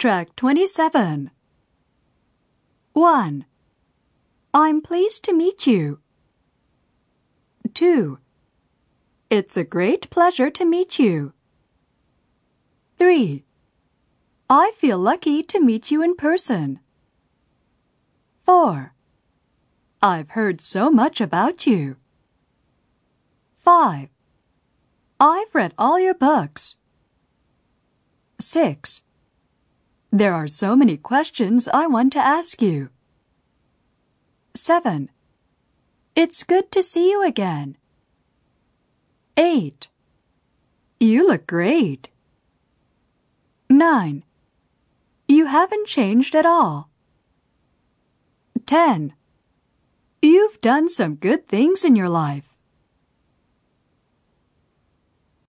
Track 27. 1. I'm pleased to meet you. 2. It's a great pleasure to meet you. 3. I feel lucky to meet you in person. 4. I've heard so much about you. 5. I've read all your books. 6. There are so many questions I want to ask you. 7. It's good to see you again. 8. You look great. 9. You haven't changed at all. 10. You've done some good things in your life.